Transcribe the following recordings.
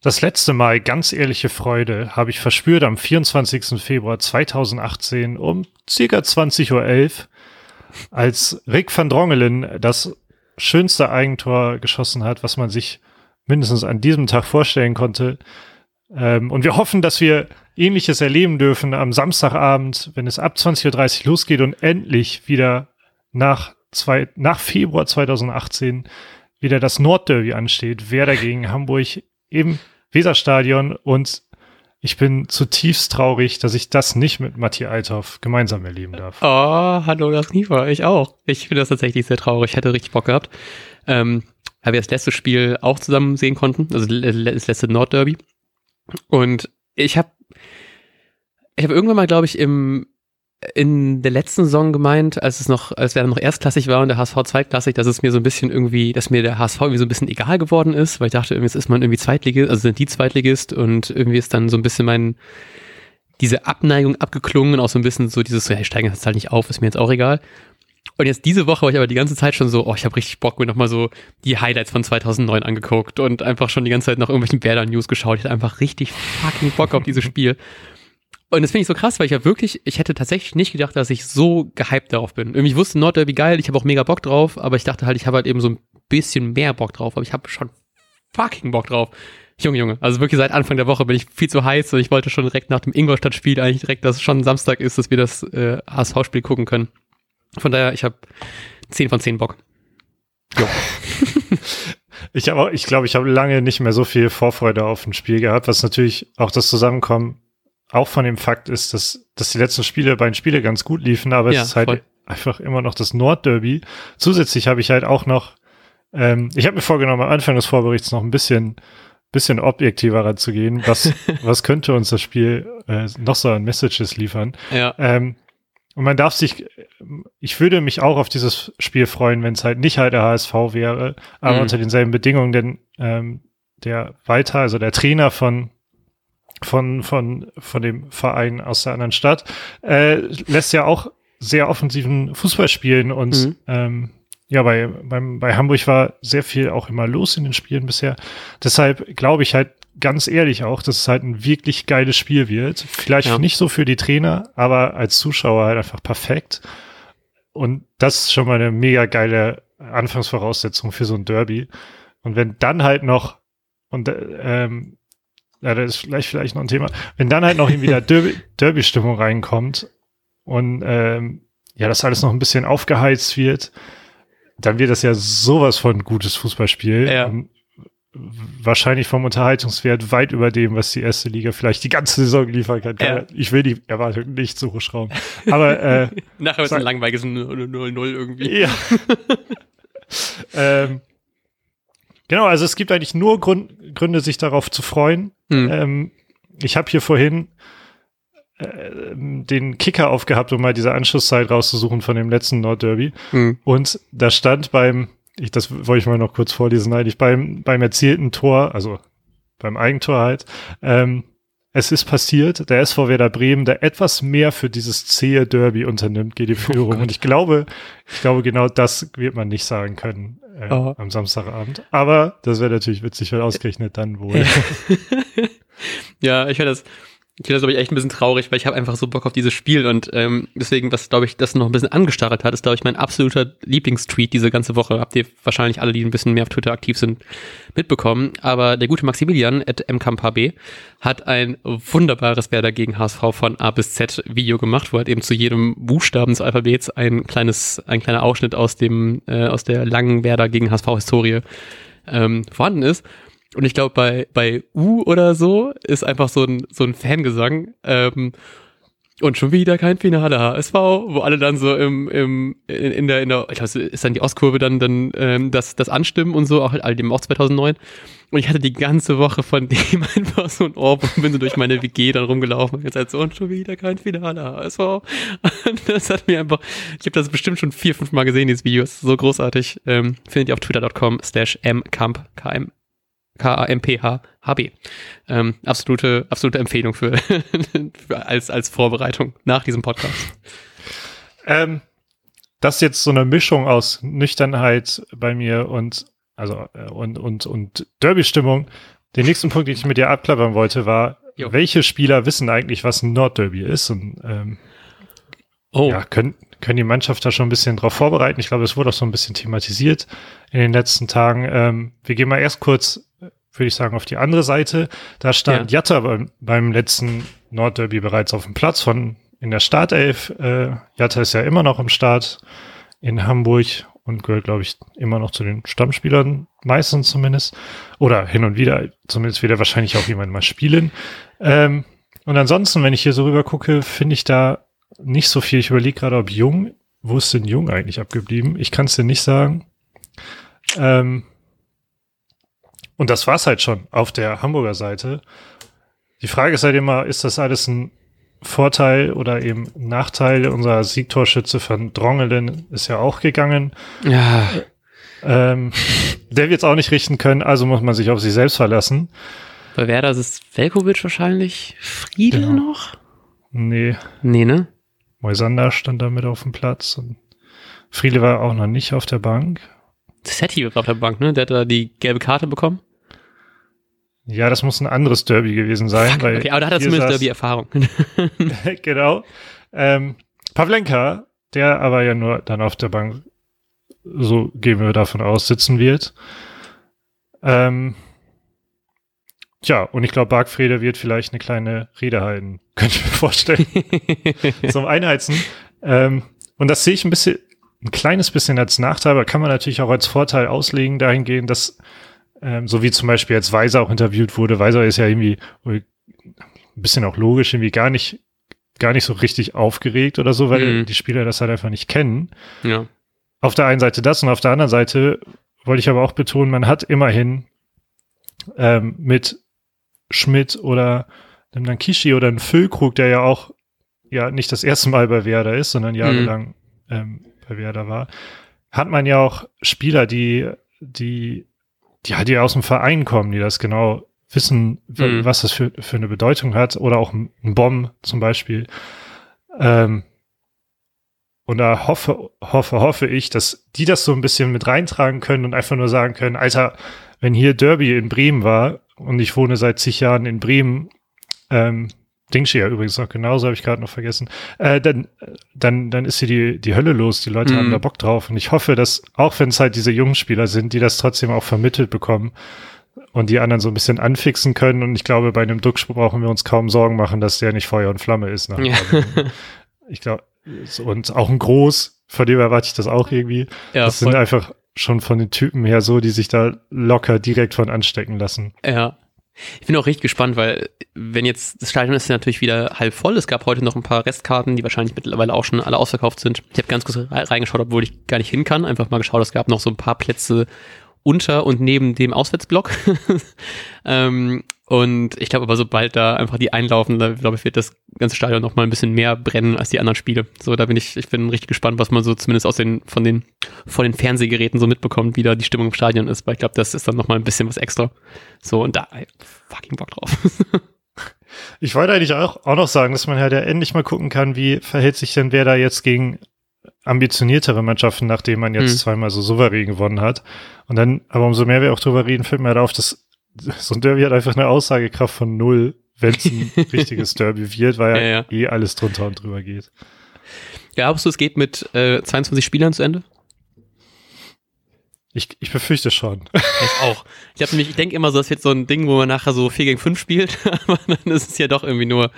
Das letzte Mal ganz ehrliche Freude habe ich verspürt am 24. Februar 2018 um circa 20.11 Uhr, als Rick van Drongelen das schönste Eigentor geschossen hat, was man sich mindestens an diesem Tag vorstellen konnte. Ähm, und wir hoffen, dass wir Ähnliches erleben dürfen am Samstagabend, wenn es ab 20.30 Uhr losgeht und endlich wieder nach, zwei, nach Februar 2018 wieder das Nordderby ansteht. Wer dagegen Hamburg im Weserstadion und ich bin zutiefst traurig, dass ich das nicht mit Matti Althoff gemeinsam erleben darf. Oh, hallo, das Kniefer. Ich auch. Ich finde das tatsächlich sehr traurig. Ich hätte richtig Bock gehabt. Ähm, weil wir das letzte Spiel auch zusammen sehen konnten. Also das letzte Nordderby. Und ich habe ich habe irgendwann mal, glaube ich, im in der letzten Saison gemeint, als es noch, als wir noch erstklassig war und der HSV zweitklassig, dass es mir so ein bisschen irgendwie, dass mir der HSV irgendwie so ein bisschen egal geworden ist, weil ich dachte, jetzt ist man irgendwie Zweitligist, also sind die Zweitligist und irgendwie ist dann so ein bisschen mein, diese Abneigung abgeklungen und auch so ein bisschen so dieses, so, ja, ich steige jetzt halt nicht auf, ist mir jetzt auch egal. Und jetzt diese Woche war ich aber die ganze Zeit schon so, oh, ich habe richtig Bock, mir nochmal so die Highlights von 2009 angeguckt und einfach schon die ganze Zeit nach irgendwelchen Werder-News geschaut. Ich hatte einfach richtig fucking Bock auf dieses Spiel. Und das finde ich so krass, weil ich ja wirklich, ich hätte tatsächlich nicht gedacht, dass ich so gehypt darauf bin. Irgendwie, wusste Nordderby geil, ich habe auch mega Bock drauf, aber ich dachte halt, ich habe halt eben so ein bisschen mehr Bock drauf, aber ich habe schon fucking Bock drauf. Junge, Junge, also wirklich seit Anfang der Woche bin ich viel zu heiß und ich wollte schon direkt nach dem Ingolstadt-Spiel eigentlich direkt, dass es schon Samstag ist, dass wir das äh, HSV-Spiel gucken können. Von daher, ich habe 10 von 10 Bock. Jo. ich habe ich glaube, ich habe lange nicht mehr so viel Vorfreude auf ein Spiel gehabt, was natürlich auch das Zusammenkommen auch von dem Fakt ist, dass, dass die letzten Spiele, beiden Spiele ganz gut liefen, aber ja, es ist halt voll. einfach immer noch das Nordderby. Zusätzlich habe ich halt auch noch, ähm, ich habe mir vorgenommen, am Anfang des Vorberichts noch ein bisschen, bisschen objektiver ranzugehen. Was, was könnte uns das Spiel äh, noch so an Messages liefern? Ja. Ähm, und man darf sich, ich würde mich auch auf dieses Spiel freuen, wenn es halt nicht halt der HSV wäre, aber mhm. unter denselben Bedingungen, denn ähm, der Walter, also der Trainer von von, von, von dem Verein aus der anderen Stadt, äh, lässt ja auch sehr offensiven Fußball spielen und mhm. ähm, ja, bei, beim, bei Hamburg war sehr viel auch immer los in den Spielen bisher. Deshalb glaube ich halt ganz ehrlich auch, dass es halt ein wirklich geiles Spiel wird. Vielleicht ja. nicht so für die Trainer, aber als Zuschauer halt einfach perfekt. Und das ist schon mal eine mega geile Anfangsvoraussetzung für so ein Derby. Und wenn dann halt noch, und ähm, ja, das ist vielleicht, vielleicht noch ein Thema. Wenn dann halt noch wieder Derby-Stimmung reinkommt und ähm, ja, das alles noch ein bisschen aufgeheizt wird, dann wird das ja sowas von gutes Fußballspiel. Ja. wahrscheinlich vom Unterhaltungswert weit über dem, was die erste Liga vielleicht die ganze Saison liefern kann. Ja. Ich will die Erwartung nicht so hochschrauben. Aber äh, nachher ist ein langweiliges 0-0 irgendwie. Ja. ähm, Genau, also es gibt eigentlich nur Grund, Gründe, sich darauf zu freuen. Hm. Ähm, ich habe hier vorhin äh, den Kicker aufgehabt, um mal diese Anschlusszeit rauszusuchen von dem letzten Nordderby. Hm. Und da stand beim, ich, das wollte ich mal noch kurz vorlesen, eigentlich beim, beim erzielten Tor, also beim Eigentor halt, ähm, es ist passiert, der SV Werder Bremen, der etwas mehr für dieses zähe Derby unternimmt, geht die oh Führung. Oh und ich glaube, ich glaube, genau das wird man nicht sagen können äh, oh. am Samstagabend. Aber das wäre natürlich witzig, weil ausgerechnet dann wohl. ja, ich werde das, ich finde das, glaube ich, echt ein bisschen traurig, weil ich habe einfach so Bock auf dieses Spiel und ähm, deswegen, was, glaube ich, das noch ein bisschen angestarrt hat, ist, glaube ich, mein absoluter Lieblingstweet diese ganze Woche. Habt ihr wahrscheinlich alle, die ein bisschen mehr auf Twitter aktiv sind, mitbekommen. Aber der gute Maximilian at mkmhb hat ein wunderbares Werder gegen HSV von A bis Z Video gemacht, wo halt eben zu jedem Buchstaben des Alphabets ein kleines, ein kleiner Ausschnitt aus dem, äh, aus der langen Werder gegen HSV Historie ähm, vorhanden ist. Und ich glaube, bei, bei U oder so ist einfach so ein, so ein Fangesang. Ähm, und schon wieder kein Finale HSV, wo alle dann so im, im, in, in der, in der, ich glaube, ist dann die Ostkurve dann, dann ähm, das, das Anstimmen und so, auch all dem auch 2009. Und ich hatte die ganze Woche von dem einfach so ein Ohr und bin so durch meine WG dann rumgelaufen und gesagt so, und schon wieder kein Finale HSV. Und das hat mir einfach, ich habe das bestimmt schon vier, fünf Mal gesehen, dieses Video, ist so großartig. Ähm, findet ihr auf twitter.com slash mkamp, km K-A-M-P-H-H-B. Ähm, absolute, absolute Empfehlung für, für, als, als Vorbereitung nach diesem Podcast. Ähm, das ist jetzt so eine Mischung aus Nüchternheit bei mir und also äh, und und und Derby-Stimmung. den nächsten Punkt, den ich mit dir abklappern wollte, war, Jo. welche Spieler wissen eigentlich, was ein Nordderby ist? Und ähm, Oh, ja, können, können die Mannschaft da schon ein bisschen drauf vorbereiten? Ich glaube, es wurde auch so ein bisschen thematisiert in den letzten Tagen. Ähm, wir gehen mal erst kurz, würde ich sagen, auf die andere Seite. Da stand Jatta beim, beim letzten Nordderby bereits auf dem Platz von in der Startelf. Äh, Jatta ist ja immer noch im Start in Hamburg und gehört, glaube ich, immer noch zu den Stammspielern, meistens zumindest. Oder hin und wieder, zumindest wird er wahrscheinlich auch jemand mal spielen. Ähm, und ansonsten, wenn ich hier so rüber gucke, finde ich da nicht so viel. Ich überlege gerade, ob Jung, wo ist denn Jung eigentlich abgeblieben? Ich kann es dir nicht sagen. Ähm, und das war's halt schon auf der Hamburger Seite. Die Frage ist halt immer, ist das alles ein Vorteil oder eben Nachteil? Unser Siegtorschütze von Drongelen ist ja auch gegangen. ja, Ähm, der wird es auch nicht richten können, also muss man sich auf sich selbst verlassen. bei Werder ist es Velkovic wahrscheinlich. Friedel Genau. noch? Nee, Nee, ne? Moisander stand da mit auf dem Platz und Friede war auch noch nicht auf der Bank. Setti war auf der Bank, ne? Der hat da die gelbe Karte bekommen. Ja, das muss ein anderes Derby gewesen sein. Fuck, weil okay, aber da hat er zumindest Derby-Erfahrung. genau. Ähm, Pavlenka, der aber ja nur dann auf der Bank, so gehen wir davon aus, sitzen wird. Ähm, tja, und ich glaube, Bargfrede wird vielleicht eine kleine Rede halten. Könnte ich mir vorstellen. zum Einheizen. Ähm, und das sehe ich ein bisschen, ein kleines bisschen als Nachteil, aber kann man natürlich auch als Vorteil auslegen, dahingehend, dass, ähm, so wie zum Beispiel jetzt Weiser auch interviewt wurde, Weiser ist ja irgendwie ein bisschen auch logisch, irgendwie gar nicht, gar nicht so richtig aufgeregt oder so, weil Mhm. die Spieler das halt einfach nicht kennen. ja. Auf der einen Seite das und auf der anderen Seite wollte ich aber auch betonen, man hat immerhin ähm, mit Schmidt oder einem Nankishi oder einem Füllkrug, der ja auch ja nicht das erste Mal bei Werder ist, sondern jahrelang ähm, bei Werder war, hat man ja auch Spieler, die, die, die halt hier aus dem Verein kommen, die das genau wissen, Mhm. was das für, für eine Bedeutung hat, oder auch ein ein Bomb zum Beispiel. Ähm, und da hoffe, hoffe, hoffe ich, dass die das so ein bisschen mit reintragen können und einfach nur sagen können, Alter, wenn hier Derby in Bremen war und ich wohne seit zig Jahren in Bremen, ähm, Dingschi ja übrigens noch genauso, habe ich gerade noch vergessen, äh, dann, dann, dann ist hier die, die Hölle los, die Leute Mhm. haben da Bock drauf und ich hoffe, dass, auch wenn es halt diese jungen Spieler sind, die das trotzdem auch vermittelt bekommen und die anderen so ein bisschen anfixen können und ich glaube, bei einem Duxch brauchen wir uns kaum Sorgen machen, dass der nicht Feuer und Flamme ist. Ja. ich glaube, und auch ein Groß, von dem erwarte ich das auch irgendwie. Ja, das sind einfach schon von den Typen her so, die sich da locker direkt von anstecken lassen. Ja. Ich bin auch richtig gespannt, weil wenn jetzt, das Stadion ist ja natürlich wieder halb voll. Es gab heute noch ein paar Restkarten, die wahrscheinlich mittlerweile auch schon alle ausverkauft sind. Ich habe ganz kurz re- reingeschaut, obwohl ich gar nicht hin kann. Einfach mal geschaut, es gab noch so ein paar Plätze unter und neben dem Auswärtsblock. ähm, und ich glaube aber, sobald da einfach die einlaufen, da glaube ich, wird das ganze Stadion noch mal ein bisschen mehr brennen als die anderen Spiele. So, da bin ich, ich bin richtig gespannt, was man so zumindest aus den, von den, von den Fernsehgeräten so mitbekommt, wie da die Stimmung im Stadion ist, weil ich glaube, das ist dann noch mal ein bisschen was extra. So, und da, fucking Bock drauf. Ich wollte eigentlich auch, auch noch sagen, dass man halt ja endlich mal gucken kann, wie verhält sich denn wer da jetzt gegen ambitioniertere Mannschaften, nachdem man jetzt Mhm. zweimal so souverän gewonnen hat. Und dann, aber umso mehr wir auch drüber reden, fällt mir halt auf, dass so ein Derby hat einfach eine Aussagekraft von null, wenn es ein richtiges Derby wird, weil ja, Ja, eh alles drunter und drüber geht. Glaubst du, es geht mit äh, 22 Spielern zu Ende? Ich, ich befürchte schon. Ich auch. Ich habe nämlich, ich denke immer so, das wird so ein Ding, wo man nachher so 4 gegen 5 spielt, aber dann ist es ja doch irgendwie nur,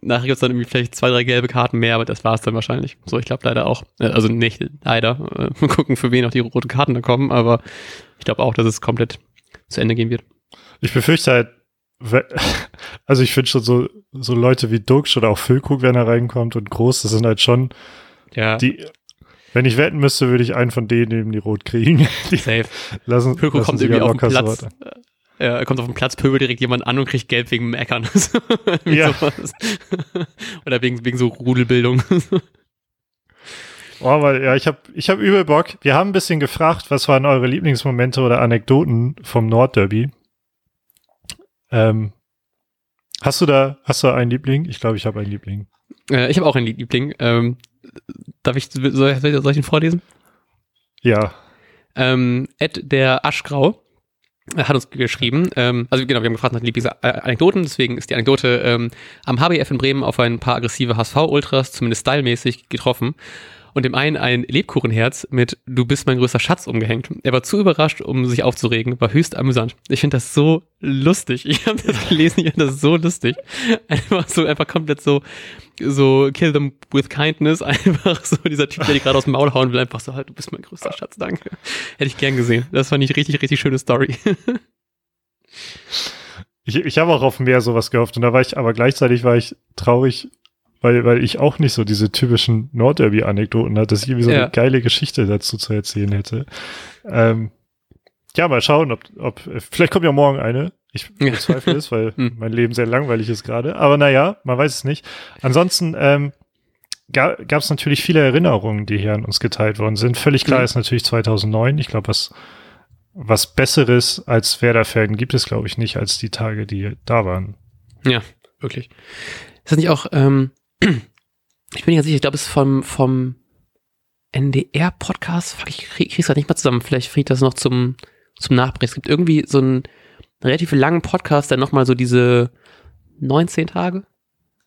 nachher gibt es dann irgendwie vielleicht zwei, drei gelbe Karten mehr, aber das war es dann wahrscheinlich. So, ich glaube leider auch. Äh, Also nicht leider. Äh, Mal gucken, für wen auch die roten Karten da kommen, aber ich glaube auch, dass es komplett zu Ende gehen wird. Ich befürchte halt, also ich finde schon so, so Leute wie Dux oder auch Füllkrug, wenn er reinkommt und Groß, das sind halt schon Ja, die, wenn ich wetten müsste, würde ich einen von denen neben die Rot kriegen. Die safe. lassen, Füllkrug lassen kommt irgendwie auf den Platz. so- Er kommt auf den Platz, pöbelt direkt jemand an und kriegt gelb wegen Meckern. So, irgendwie Ja. Oder wegen, wegen so Rudelbildung. Oh, weil, ja, ich habe ich hab übel Bock. Wir haben ein bisschen gefragt, was waren eure Lieblingsmomente oder Anekdoten vom Nordderby? Ähm, hast du da, hast du einen Liebling? Ich glaube, ich habe einen Liebling. Äh, ich habe auch einen Liebling. Ähm, darf ich, soll, soll ich ihn vorlesen? Ja, Ähm, Ed der Aschgrau hat uns geschrieben, ähm, also genau, wir haben gefragt nach Lieblingsanekdoten, deswegen ist die Anekdote ähm, am HBF in Bremen auf ein paar aggressive HSV-Ultras, zumindest stylmäßig, getroffen und dem einen ein Lebkuchenherz mit Du bist mein größter Schatz umgehängt. Er war zu überrascht, um sich aufzuregen, war höchst amüsant. Ich finde das so lustig. Ich habe das gelesen, ich finde das so lustig. Einfach so, einfach komplett so, so kill them with kindness. Einfach so dieser Typ, der die gerade aus dem Maul hauen will, einfach so, halt, du bist mein größter Schatz, danke. Hätte ich gern gesehen. Das fand ich richtig, richtig schöne Story. Ich, ich habe auch auf mehr sowas gehofft und da war ich, aber gleichzeitig war ich traurig, weil, weil ich auch nicht so diese typischen Nordderby-Anekdoten hatte, dass ich irgendwie so ja. eine geile Geschichte dazu zu erzählen hätte. Ähm, ja, mal schauen, ob, ob, vielleicht kommt ja morgen eine. Ich bezweifle es, weil hm. mein Leben sehr langweilig ist gerade. Aber naja, man weiß es nicht. Ansonsten ähm, gab es natürlich viele Erinnerungen, die hier an uns geteilt worden sind. Völlig klar mhm. ist natürlich 2009. Ich glaube, was, was Besseres als Werder-Fan gibt es, glaube ich, nicht, als die Tage, die da waren. Ja, wirklich. Ist das nicht auch, ähm, ich bin ganz sicher, ich glaube, es ist vom, vom NDR-Podcast, fuck, ich krieg, krieg's halt nicht mal zusammen, vielleicht krieg ich das noch zum, zum Nachbericht. Es gibt irgendwie so einen relativ langen Podcast, der nochmal so diese 19 Tage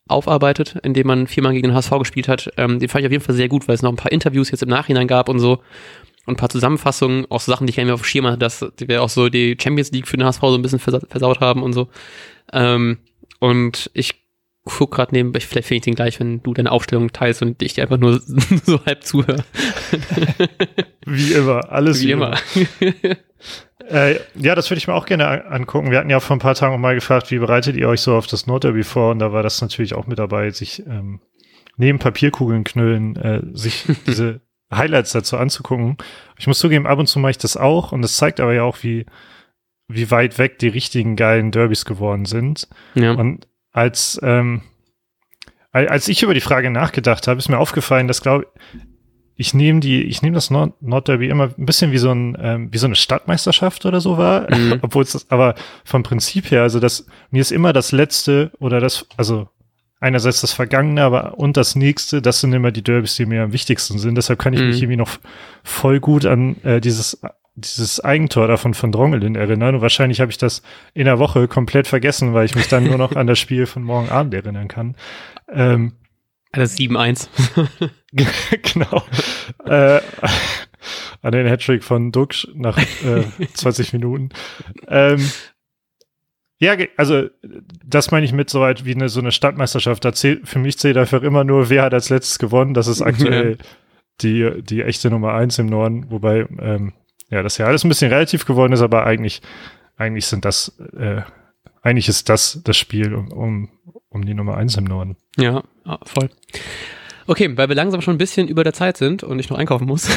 aufarbeitet, indem man viermal gegen den HSV gespielt hat. Ähm, den fand ich auf jeden Fall sehr gut, weil es noch ein paar Interviews jetzt im Nachhinein gab und so. Und ein paar Zusammenfassungen, auch so Sachen, die ich gar nicht auf dem Schirm hatte, dass wir auch so die Champions League für den HSV so ein bisschen versaut haben und so. Ähm, und ich guck gerade neben, vielleicht finde ich den gleich, wenn du deine Aufstellung teilst und ich dir einfach nur so halb zuhöre. Wie immer, alles wie, wie immer. äh, ja, das würde ich mir auch gerne angucken. Wir hatten ja vor ein paar Tagen auch mal gefragt, wie bereitet ihr euch so auf das Nordderby vor? Und da war das natürlich auch mit dabei, sich ähm, neben Papierkugeln knüllen, äh, sich diese Highlights dazu anzugucken. Ich muss zugeben, ab und zu mache ich das auch und das zeigt aber ja auch, wie, wie weit weg die richtigen geilen Derbys geworden sind. Ja. Und als, ähm, als ich über die Frage nachgedacht habe, ist mir aufgefallen, dass glaube ich nehme die, ich nehme das Nord Nordderby immer ein bisschen wie so ein, ähm, wie so eine Stadtmeisterschaft oder so war, mhm. obwohl es aber vom Prinzip her, also das mir ist immer das letzte oder das, also einerseits das Vergangene, aber und das nächste, das sind immer die Derbys, die mir am wichtigsten sind. Deshalb kann ich mhm. mich irgendwie noch voll gut an äh, dieses dieses Eigentor davon von Drongelin erinnern. Und wahrscheinlich habe ich das in der Woche komplett vergessen, weil ich mich dann nur noch an das Spiel von morgen Abend erinnern kann. Ähm, das 7-1. genau. äh, an den Hattrick von Duxch nach äh, 20 Minuten. Ähm, ja, also das meine ich mit so weit wie eine so eine Stadtmeisterschaft. Da zählt, für mich zählt einfach immer nur, wer hat als letztes gewonnen. Das ist aktuell die, die echte Nummer eins im Norden, wobei ähm, ja, das ja alles ein bisschen relativ geworden ist, aber eigentlich, eigentlich sind das, äh, eigentlich ist das das Spiel um, um, um die Nummer eins im Norden. Ja, voll. Okay, weil wir langsam schon ein bisschen über der Zeit sind und ich noch einkaufen muss,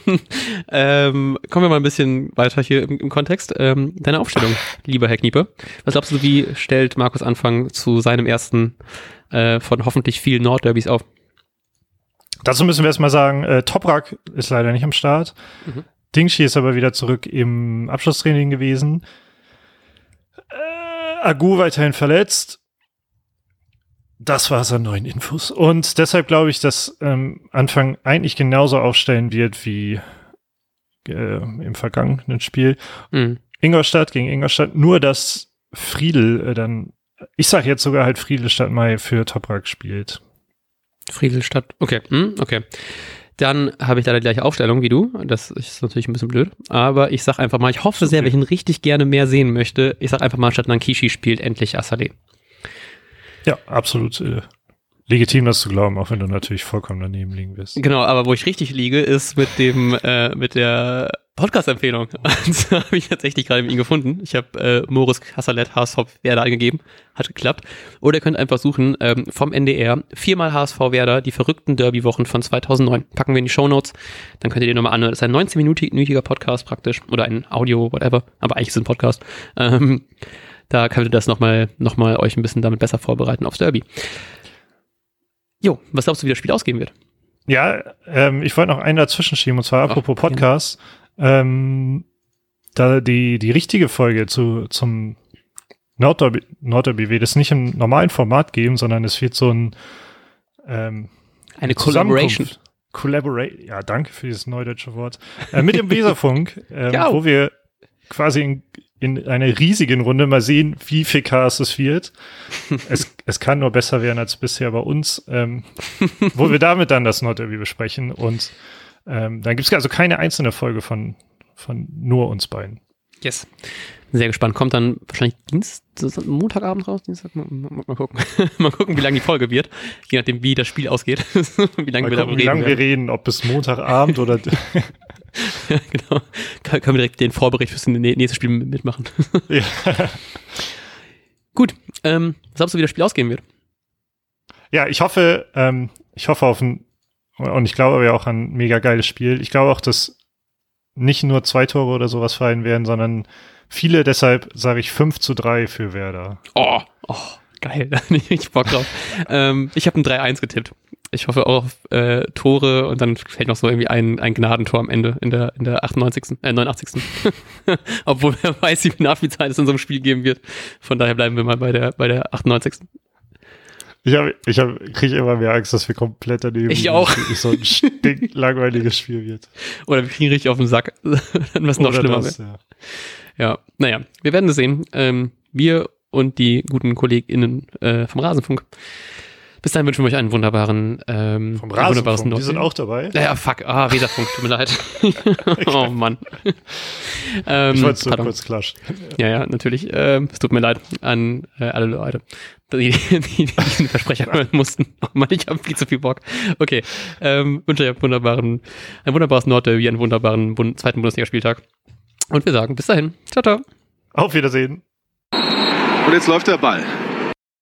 ähm, kommen wir mal ein bisschen weiter hier im, im Kontext. Ähm, deine Aufstellung, lieber Herr Kniepe. Was glaubst du, wie stellt Markus Anfang zu seinem ersten äh, von hoffentlich vielen Nordderbys auf? Dazu müssen wir erstmal sagen, äh, Toprak ist leider nicht am Start. Mhm. Dingshi ist aber wieder zurück im Abschlusstraining gewesen. Äh, Agu weiterhin verletzt. Das war es an neuen Infos. Und deshalb glaube ich, dass ähm, Anfang eigentlich genauso aufstellen wird wie äh, im vergangenen Spiel. Mhm. Ingolstadt gegen Ingolstadt. Nur, dass Friedel äh, dann, ich sage jetzt sogar halt Friedel statt Mai für Toprak spielt. Friedel statt, okay, hm, okay. Dann habe ich da die gleiche Aufstellung wie du. Das ist natürlich ein bisschen blöd. Aber ich sag einfach mal, ich hoffe sehr, okay. weil ich ihn richtig gerne mehr sehen möchte. Ich sag einfach mal, statt Nankishi spielt endlich Asade. Ja, absolut äh, legitim, das zu glauben, auch wenn du natürlich vollkommen daneben liegen wirst. Genau, aber wo ich richtig liege, ist mit dem, äh, mit der Podcast-Empfehlung. Das habe ich tatsächlich gerade mit ihm gefunden. Ich habe äh, Moritz Hassalet HSV Werder eingegeben. Hat geklappt. Oder ihr könnt einfach suchen ähm, vom NDR viermal HSV Werder, die verrückten Derby-Wochen von 2009. Packen wir in die Show Notes. Dann könnt ihr den nochmal anhören. Das ist ein 19-minütiger Podcast praktisch. Oder ein Audio, whatever. Aber eigentlich ist es ein Podcast. Ähm, da könnt ihr das nochmal noch mal euch ein bisschen damit besser vorbereiten aufs Derby. Jo, was glaubst du, wie das Spiel ausgehen wird? Ja, ähm, ich wollte noch einen dazwischen schieben, und zwar apropos Ach, Podcast. Ähm, da die, die richtige Folge zu, zum Nordderby, Nordderby wird es nicht im normalen Format geben, sondern es wird so ein ähm, eine Collaboration. Collaborate, ja, danke für dieses neudeutsche Wort. Äh, mit dem Weserfunk, ähm, ja. wo wir quasi in, in einer riesigen Runde. Mal sehen, wie viel Chaos es wird. es, es kann nur besser werden als bisher bei uns, ähm, wo wir damit dann das Nordderby besprechen. Und ähm, dann gibt es also keine einzelne Folge von, von nur uns beiden. Yes. Sehr gespannt. Kommt dann wahrscheinlich Dienstag, Montagabend raus? Dienstag? Mal, mal, mal gucken. mal gucken, wie lange die Folge wird. Je nachdem, wie das Spiel ausgeht. wie lange wir gucken, Wie lange wir reden, ob bis Montagabend oder. ja, genau. Kann, können wir direkt den Vorbericht fürs nächste Spiel mitmachen. ja. Gut. Ähm, was glaubst du, wie das Spiel ausgehen wird? Ja, ich hoffe, ähm, ich hoffe auf ein, und ich glaube aber auch an ein mega geiles Spiel. Ich glaube auch, dass nicht nur zwei Tore oder sowas fallen werden, sondern viele, deshalb sage ich 5 zu 3 für Werder. Oh, oh geil, da habe ich richtig Bock drauf. ähm, ich habe ein 3-1 getippt. Ich hoffe auch auf äh, Tore und dann fällt noch so irgendwie ein, ein Gnadentor am Ende in der, in der 98., äh, 89. Obwohl wer weiß, wie viel Nachspielzeit es in so einem Spiel geben wird. Von daher bleiben wir mal bei der, bei der 98. Ich habe, ich hab, kriege immer mehr Angst, dass wir komplett daneben Ich auch. so ein stinklangweiliges Spiel wird. Oder wir kriegen richtig auf den Sack. Dann was noch Oder schlimmer das, ja. ja, naja, wir werden es sehen. Ähm, wir und die guten KollegInnen äh, vom Rasenfunk bis dahin wünschen wir euch einen wunderbaren, ähm, Vom Rasenfunk, die sind auch dabei. Ja, fuck, ah, Weserfunk, tut mir leid. oh Mann. ähm, ich wollte es nur kurz klatschen. Ja, ja, natürlich. Ähm, es tut mir leid an äh, alle Leute, die, die, die diesen Versprecher hören mussten. Oh Mann, ich habe viel zu viel Bock. Okay, ähm, wünsche euch einen wunderbaren, ein wunderbares Nordderby, einen wunderbaren Bund zweiten Bundesligaspieltag. Und wir sagen bis dahin. Ciao, ciao. Auf Wiedersehen. Und jetzt läuft der Ball.